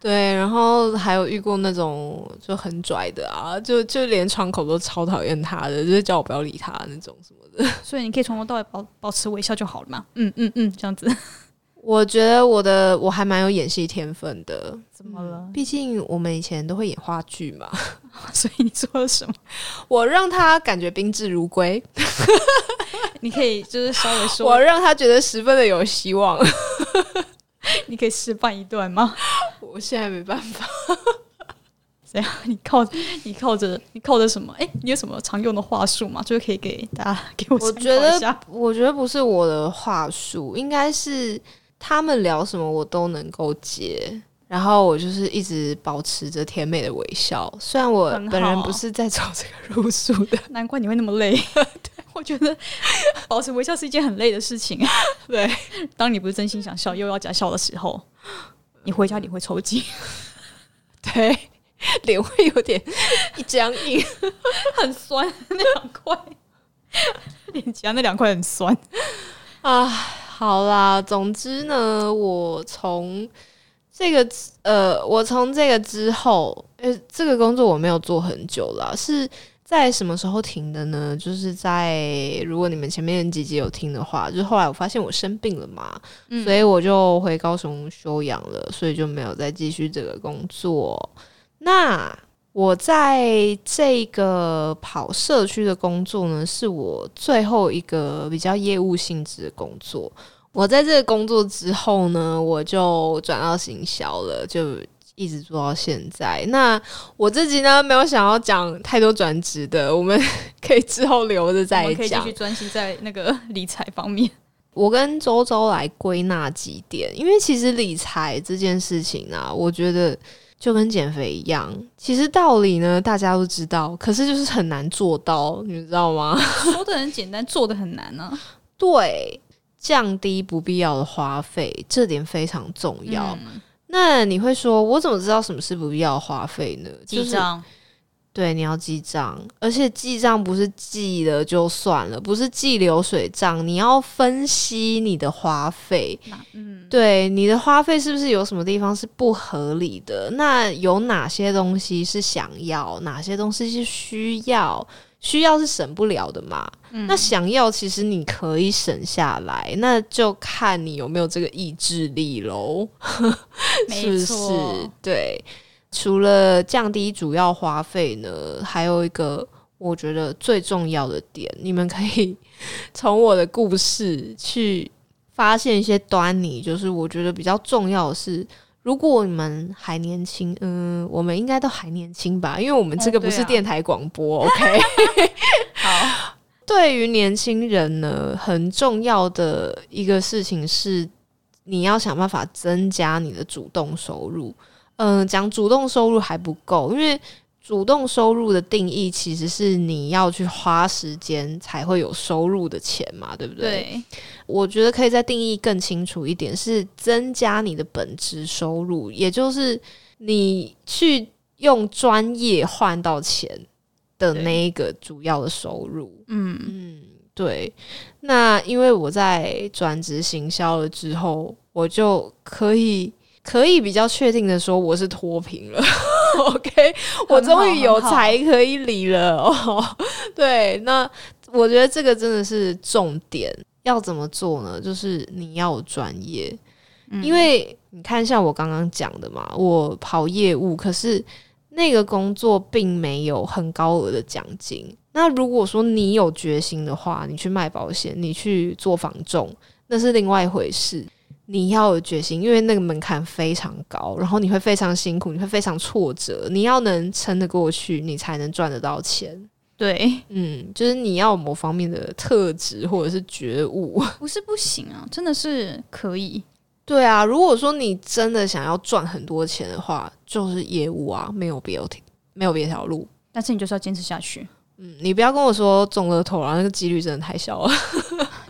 对，然后还有遇过那种就很拽的啊，就就连窗口都超讨厌他的，就是叫我不要理他那种什么的。所以你可以从头到尾保保持微笑就好了嘛。嗯嗯嗯，这样子。我觉得我的我还蛮有演戏天分的，怎么了？毕竟我们以前都会演话剧嘛。所以你说了什么？我让他感觉宾至如归，你可以就是稍微说，我让他觉得十分的有希望。你可以示范一段吗？我现在没办法，怎样？你靠你靠着你靠着什么？哎、你有什么常用的话术吗？就是可以给大家给我我觉得。我觉得不是我的话术，应该是他们聊什么我都能够接。然后我就是一直保持着甜美的微笑，虽然我本人不是在走这个路数的，难怪你会那么累。对，我觉得保持微笑是一件很累的事情。对，当你不是真心想笑，又要假笑的时候，你回家你会抽筋，对，脸会有点一僵硬。很酸，那两块脸颊那两块很酸。啊，好啦，总之呢，我从这个呃，我从这个之后，呃，这个工作我没有做很久了，是在什么时候停的呢？就是在如果你们前面几集有听的话，就是后来我发现我生病了嘛，嗯所以我就回高雄休养了，所以就没有再继续这个工作。那我在这个跑社区的工作呢，是我最后一个比较业务性质的工作。我在这个工作之后呢，我就转到行销了，就一直做到现在。那我自己呢，没有想要讲太多转职的，我们 可以之后留着再讲们可以继续。专心在那个 理财方面。我跟周周来归纳几点，因为其实理财这件事情啊，我觉得就跟减肥一样，其实道理呢大家都知道，可是就是很难做到，你知道吗？说的很简单，做的很难呢、对，降低不必要的花费，这点非常重要。嗯那你会说，我怎么知道什么是不必要的花费呢？就是记账，对，你要记账，而且记账不是记了就算了，不是记流水账，你要分析你的花费。嗯，对，你的花费是不是有什么地方是不合理的？那有哪些东西是想要，哪些东西是需要？需要是省不了的嘛？那想要其实你可以省下来，那就看你有没有这个意志力喽。是不是？对，除了降低主要花费呢，还有一个我觉得最重要的点，你们可以从我的故事去发现一些端倪。就是我觉得比较重要的是。如果你们还年轻，嗯，我们应该都还年轻吧，因为我们这个不是电台广播，OK？好，对于年轻人呢，很重要的一个事情是，你要想办法增加你的主动收入。嗯，讲主动收入还不够，因为。主动收入的定义其实是你要去花时间才会有收入的钱嘛，对不对？对，我觉得可以再定义更清楚一点，是增加你的本职收入，也就是你去用专业换到钱的那一个主要的收入。嗯嗯，对。那因为我在转职行销了之后，我就可以可以比较确定的说，我是脱贫了。OK，我终于有财可以理了哦。对，那我觉得这个真的是重点。要怎么做呢？就是你要有专业，因为你看，像我刚刚讲的嘛，我跑业务，可是那个工作并没有很高额的奖金。那如果说你有决心的话，你去卖保险，你去做房仲，那是另外一回事。你要有决心，因为那个门槛非常高，然后你会非常辛苦，你会非常挫折，你要能撑得过去，你才能赚得到钱。对，嗯，就是你要某方面的特质或者是觉悟，不是不行啊，真的是可以。对啊，如果说你真的想要赚很多钱的话，就是业务啊，没有别条，没有别条路。但是你就是要坚持下去。嗯，你不要跟我说中了头啊，那个几率真的太小了。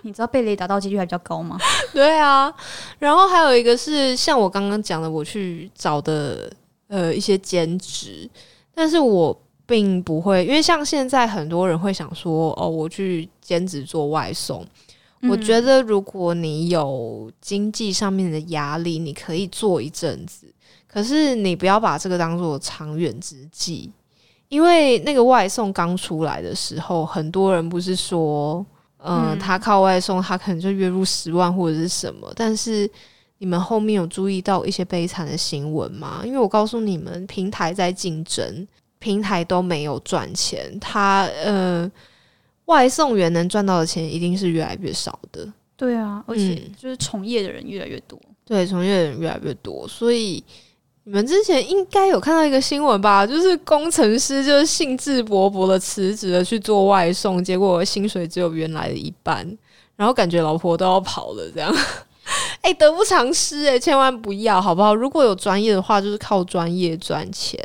你知道被雷打到几率还比较高吗？对啊，然后还有一个是像我刚刚讲的，我去找的呃一些兼职，但是我并不会，因为像现在很多人会想说，哦，我去兼职做外送。我觉得如果你有经济上面的压力，你可以做一阵子，可是你不要把这个当做长远之计。因为那个外送刚出来的时候，很多人不是说，嗯，他靠外送，他可能就月入十万或者是什么。但是你们后面有注意到一些悲惨的新闻吗？因为我告诉你们，平台在竞争，平台都没有赚钱，他呃，外送员能赚到的钱一定是越来越少的。对啊，而且就是从业的人越来越多，对，从业的人越来越多，所以。你们之前应该有看到一个新闻吧？就是工程师就是兴致勃勃的辞职了去做外送，结果薪水只有原来的一半，然后感觉老婆都要跑了，这样，哎，得不偿失哎，千万不要，好不好？如果有专业的话，就是靠专业赚钱。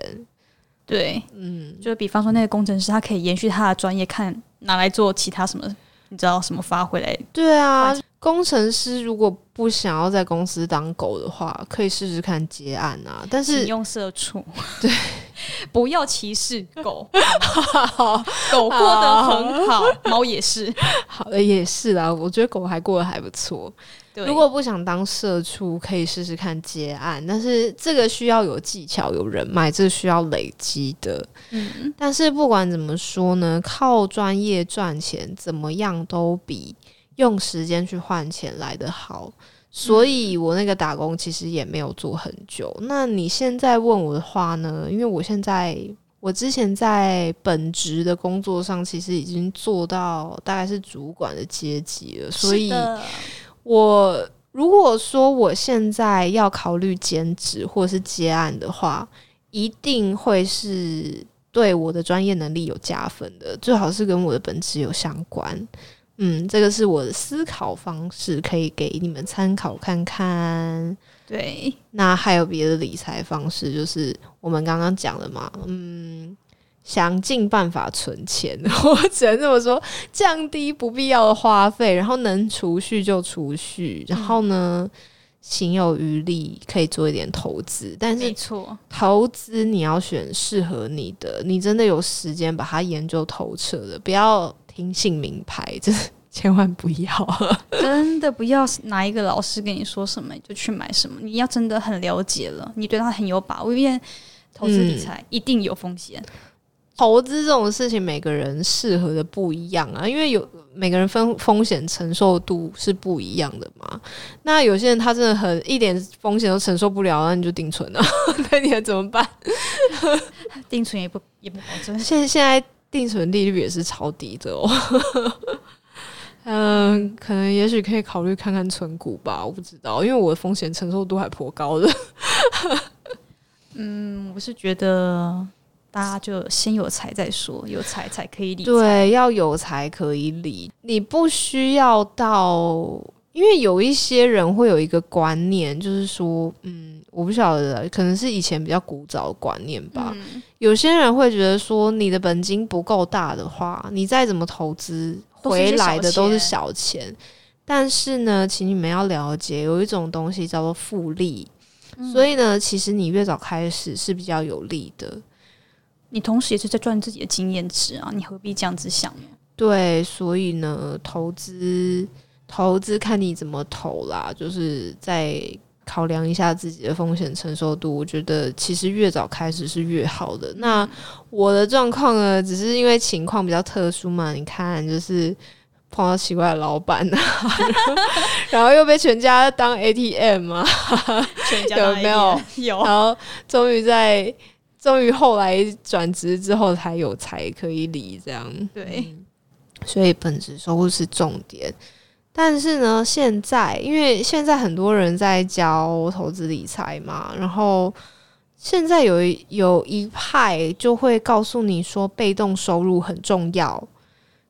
对，嗯，就比方说那个工程师，他可以延续他的专业，看拿来做其他什么，你知道什么发回来？对啊。工程师如果不想要在公司当狗的话，可以试试看接案啊。但是用社畜，对，不要歧视狗，狗过得很好，猫也是，好的也是啦。我觉得狗还过得还不错。如果不想当社畜，可以试试看接案，但是这个需要有技巧、有人脉，这需要累积的。嗯，但是不管怎么说呢，靠专业赚钱，怎么样都比。用时间去换钱来的好，所以我那个打工其实也没有做很久。那你现在问我的话呢？因为我现在我之前在本职的工作上，其实已经做到大概是主管的阶级了。所以，我如果说我现在要考虑兼职或者是接案的话，一定会是对我的专业能力有加分的，最好是跟我的本职有相关。嗯，这个是我的思考方式，可以给你们参考看看。对，那还有别的理财方式，就是我们刚刚讲的嘛。嗯，想尽办法存钱，我只能这么说，降低不必要的花费，然后能储蓄就储蓄，然后呢，行有余力可以做一点投资，但是没错，投资你要选适合你的，你真的有时间把它研究透彻的，不要听信名牌，真的千万不要。真的不要拿一个老师跟你说什么就去买什么，你要真的很了解了，你对他很有把握，因为投资理财一定有风险。投资这种事情，每个人适合的不一样啊，因为有每个人风风险承受度是不一样的嘛。那有些人他真的很一点风险都承受不了，那你就定存啊，那你还怎么办？定存也不也不保证。现现在定存利率也是超低的哦。嗯，可能也许可以考虑看看存股吧，我不知道，因为我的风险承受度还颇高的。嗯，我是觉得。大家就先有财再说，有财才可以理。对，要有财可以理。你不需要到，因为有一些人会有一个观念，就是说，嗯，我不晓得，可能是以前比较古早的观念吧。有些人会觉得说，你的本金不够大的话，你再怎么投资回来的都是小钱。但是呢，请你们要了解，有一种东西叫做复利，所以呢，其实你越早开始是比较有利的。你同时也是在赚自己的经验值啊，你何必这样子想呢？对，所以呢，投资投资看你怎么投啦，就是在考量一下自己的风险承受度。我觉得其实越早开始是越好的。那我的状况呢，只是因为情况比较特殊嘛，你看，就是碰到奇怪的老板啊，然后又被全家当 ATM 啊，全家有没有？有，然后终于在。终于后来转职之后才有才可以理这样，对，所以本职收入是重点。但是呢，现在因为现在很多人在教投资理财嘛，然后现在有有一派就会告诉你说被动收入很重要。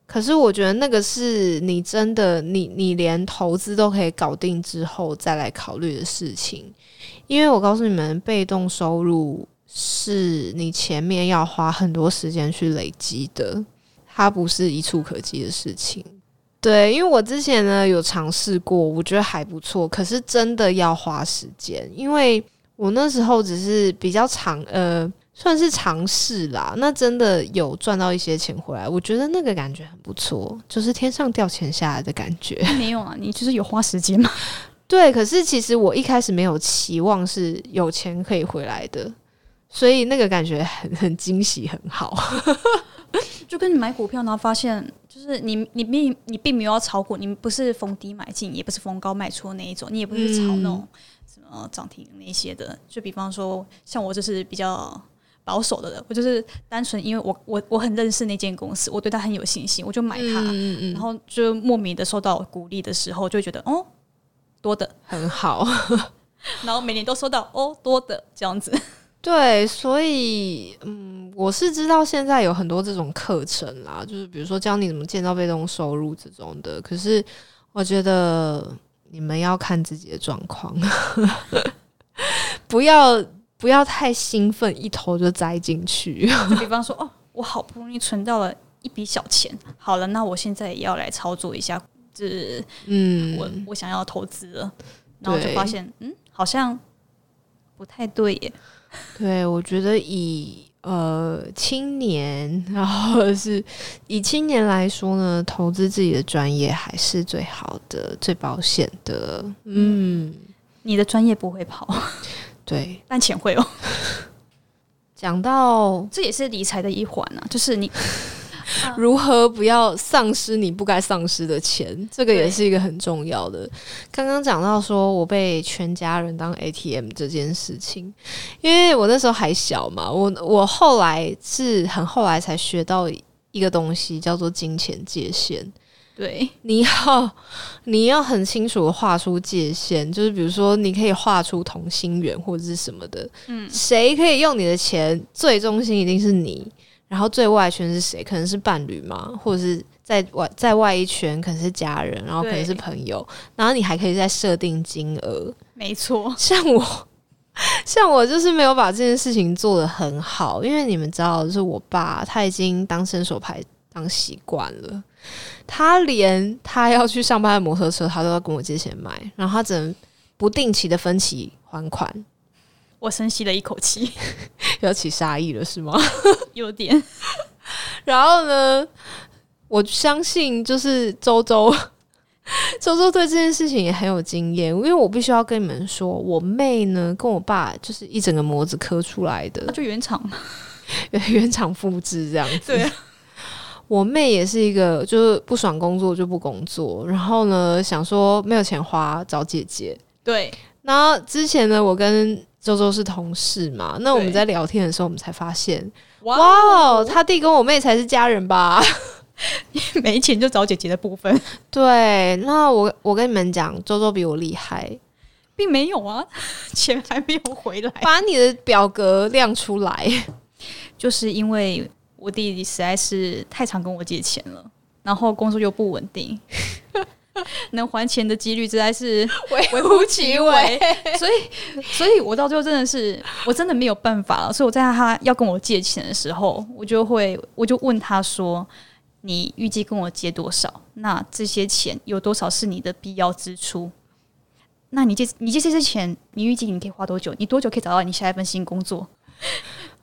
可是我觉得那个是你真的你你连投资都可以搞定之后再来考虑的事情，因为我告诉你们被动收入。是你前面要花很多时间去累积的，它不是一触可及的事情。对，因为我之前呢有尝试过，我觉得还不错。可是真的要花时间，因为我那时候只是比较长，呃，算是尝试啦。那真的有赚到一些钱回来，我觉得那个感觉很不错，就是天上掉钱下来的感觉。没有啊，你就是有花时间嘛。对，可是其实我一开始没有期望是有钱可以回来的。所以那个感觉很很惊喜，很好，就跟你买股票，然后发现就是你你并你并没有要炒股，你不是逢低买进，也不是逢高卖出那一种，你也不是炒那种什么涨停那些的。就比方说，像我就是比较保守的人，我就是单纯因为我我我很认识那间公司，我对他很有信心，我就买它，然后就莫名的受到鼓励的时候，就觉得哦多的很好，然后每年都收到哦多的这样子。对，所以嗯，我是知道现在有很多这种课程啦，就是比如说教你怎么建造被动收入这种的。可是我觉得你们要看自己的状况，不要不要太兴奋，一头就栽进去。就比方说，哦，我好不容易存到了一笔小钱，好了，那我现在也要来操作一下，这嗯，我我想要投资了，然后就发现，嗯，好像不太对耶。对，我觉得以呃青年，然后是以青年来说呢，投资自己的专业还是最好的、最保险的。嗯，你的专业不会跑，对，但钱会哦。讲到这也是理财的一环啊，就是你。如何不要丧失你不该丧失的钱？这个也是一个很重要的。刚刚讲到说我被全家人当 ATM 这件事情，因为我那时候还小嘛，我我后来是很后来才学到一个东西，叫做金钱界限。对，你要你要很清楚的画出界限，就是比如说你可以画出同心圆或者是什么的，嗯，谁可以用你的钱，最中心一定是你。然后最外圈是谁？可能是伴侣嘛，或者是在外在外一圈可能是家人，然后可能是朋友。然后你还可以再设定金额。没错，像我，像我就是没有把这件事情做得很好，因为你们知道，就是我爸他已经当伸手牌当习惯了，他连他要去上班的摩托车，他都要跟我借钱买，然后他只能。不定期的分期还款，我深吸了一口气，要起杀意了是吗？有点。然后呢，我相信就是周周，周周对这件事情也很有经验，因为我必须要跟你们说，我妹呢跟我爸就是一整个模子刻出来的那，就原厂。原厂复制这样子。对啊，我妹也是一个，就是不爽工作就不工作，然后呢想说没有钱花找姐姐。对，然后之前呢，我跟周周是同事嘛，那我们在聊天的时候，我们才发现，哇哇哦，他弟跟我妹才是家人吧？没钱就找姐姐的部分，对，那我我跟你们讲，周周比我厉害，并没有啊，钱还没有回来，把你的表格亮出来。就是因为我弟弟实在是太常跟我借钱了，然后工作又不稳定。能还钱的几率实在是微乎其微，所以，所以我到最后真的是，我真的没有办法了。所以我在他要跟我借钱的时候，我就会，我就问他说：“你预计跟我借多少？那这些钱有多少是你的必要支出？那你借你借这些钱，你预计你可以花多久？你多久可以找到你下一份新工作？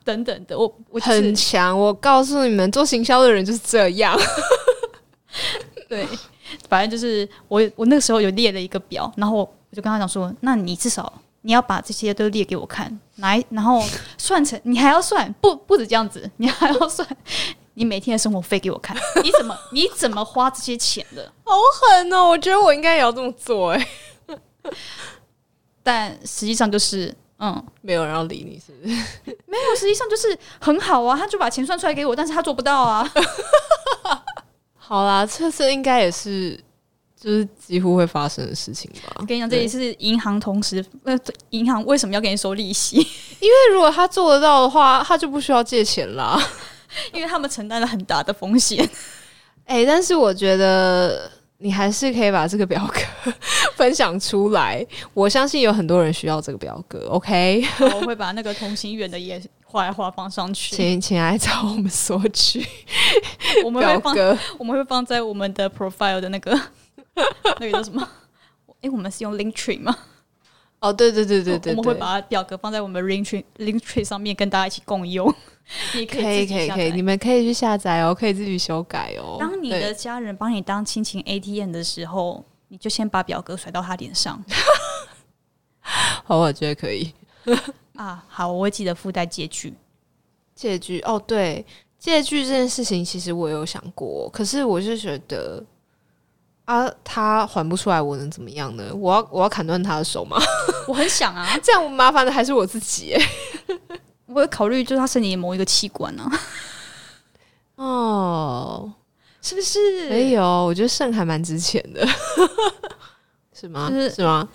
等等的，我我就是很强，我告诉你们，做行销的人就是这样。对，反正就是我我那个时候有列了一个表，然后我就跟他讲说，那你至少你要把这些都列给我看，来，然后算成你还要算，不不止这样子，你还要算你每天的生活费给我看，你怎么你怎么花这些钱的？好狠哦！我觉得我应该也要这么做哎、但实际上就是。嗯，没有人要理你，是不是？没有，实际上就是很好啊，他就把钱算出来给我，但是他做不到啊。好啦，这次应该也是，就是几乎会发生的事情吧我。跟你讲，这也是银行同时，呃，银行为什么要给你收利息？因为如果他做得到的话，他就不需要借钱啦。因为他们承担了很大的风险。哎、但是我觉得你还是可以把这个表格 分享出来。我相信有很多人需要这个表格。OK，我会把那个同心圆的也画一画放上去。请请来找我们索取 我们会放。我们会放在我们的 profile 的那个 那个叫什么？诶，我们是用 Linktree 吗？哦，对对对对对我们会把表格放在我们 Linktree Linktree 上面跟大家一起共用。你可可以可以可以，你们可以去下载哦，可以自己修改哦。当你的家人帮你当亲情 ATM 的时候，你就先把表格甩到他脸上好，我觉得可以。啊。好，我会记得附带借据。借据哦，对，借据这件事情，其实我有想过，可是我是觉得啊，他还不出来，我能怎么样呢？我要我要砍断他的手吗？我很想啊，这样麻烦的还是我自己耶。我会考虑就是他身体的某一个器官啊，哦，是不是？没有哦，我觉得肾还蛮值钱的，是吗？是是吗？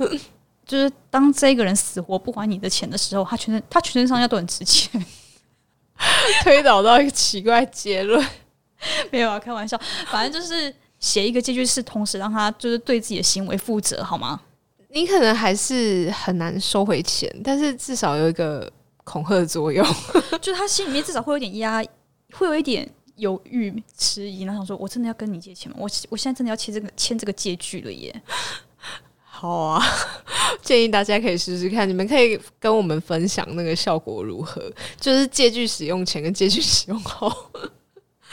就是当这个人死活不还你的钱的时候，他全身他全身上下都很值钱。推导到一个奇怪结论。没有啊，开玩笑。反正就是写一个借据是同时让他就是对自己的行为负责，好吗？你可能还是很难收回钱，但是至少有一个恐吓的作用。就是他心里面至少会有点压，会有一点犹豫迟疑，然后想说：“我真的要跟你借钱吗？我我现在真的要签这个签这个借据了耶好啊，建议大家可以试试看，你们可以跟我们分享那个效果如何，就是借据使用前跟借据使用后。”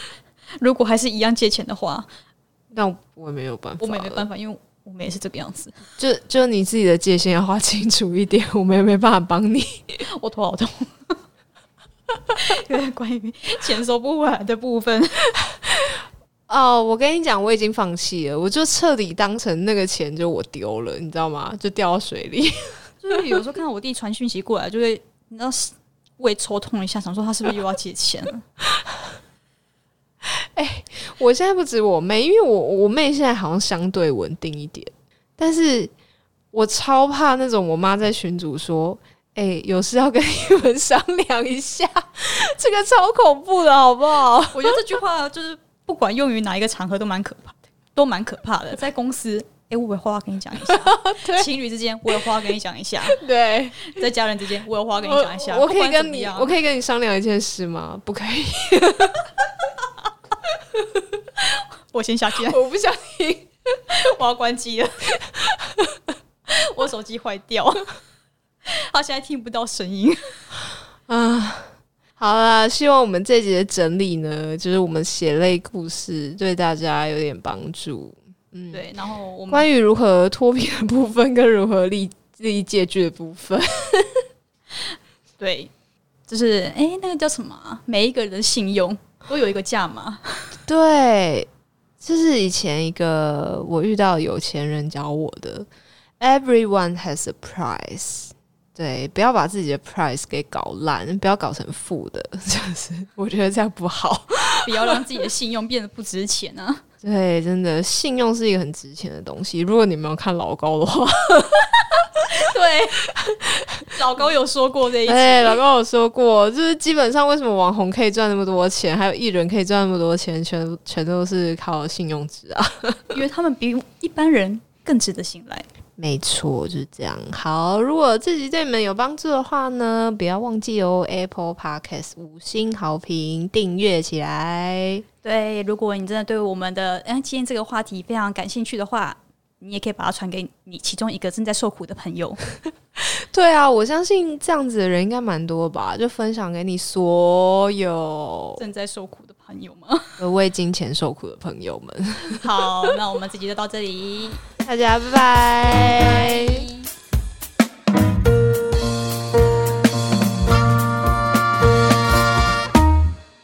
如果还是一样借钱的话，那我也没有办法，我们也没办法，因为我们也是这个样子。就就你自己的界限要划清楚一点，我们也没办法帮你。我头好痛。有点关于钱收不回来的部分，哦，我跟你讲，我已经放弃了，我就彻底当成那个钱就我丢了，你知道吗？就掉到水里。就是有时候看到我弟传讯息过来，就会你知道胃抽痛一下，想说他是不是又要借钱了？我现在不止我妹，因为我我妹现在好像相对稳定一点，但是我超怕那种我妈在群主说：“哎、有事要跟你们商量一下。”这个超恐怖的，好不好？我觉得这句话就是不管用于哪一个场合都蛮可怕的，都蛮可怕的。在公司，哎、我有话要跟你讲一下；情侣之间，我有话要跟你讲一下；对，在家人之间，我有话要跟你讲一下。我我可以跟你，我可以跟你商量一件事吗？不可以，我先下线，我不想听。我要关机了。我手手机坏掉，他现在听不到声音。啊，好啦，希望我们这集的整理呢，就是我们血泪故事对大家有点帮助。嗯，对，然后我们关于如何脱贫 的部分，跟如何立立借据的部分，对，就是哎、那个叫什么啊、每一个人的信用都有一个价码。对，这是以前一个我遇到有钱人教我的。Everyone has a price。对，不要把自己的 price 给搞烂，不要搞成负的，就是我觉得这样不好。不要让自己的信用变得不值钱啊！对，真的，信用是一个很值钱的东西。如果你没有看老高的话，对，老高有说过这一集，哎，老高有说过，就是基本上为什么网红可以赚那么多钱，还有艺人可以赚那么多钱，全全都是靠信用值啊。因为他们比一般人更值得信赖。没错，就是这样。好，如果这集对你们有帮助的话呢，不要忘记哦，Apple Podcast 五星好评，订阅起来。对，如果你真的对我们的哎今天这个话题非常感兴趣的话，你也可以把它传给你其中一个正在受苦的朋友。对啊，我相信这样子的人应该蛮多吧，就分享给你所有正在受苦的朋友吗？呃为金钱受苦的朋友们。好，那我们这集就到这里，大家拜拜。拜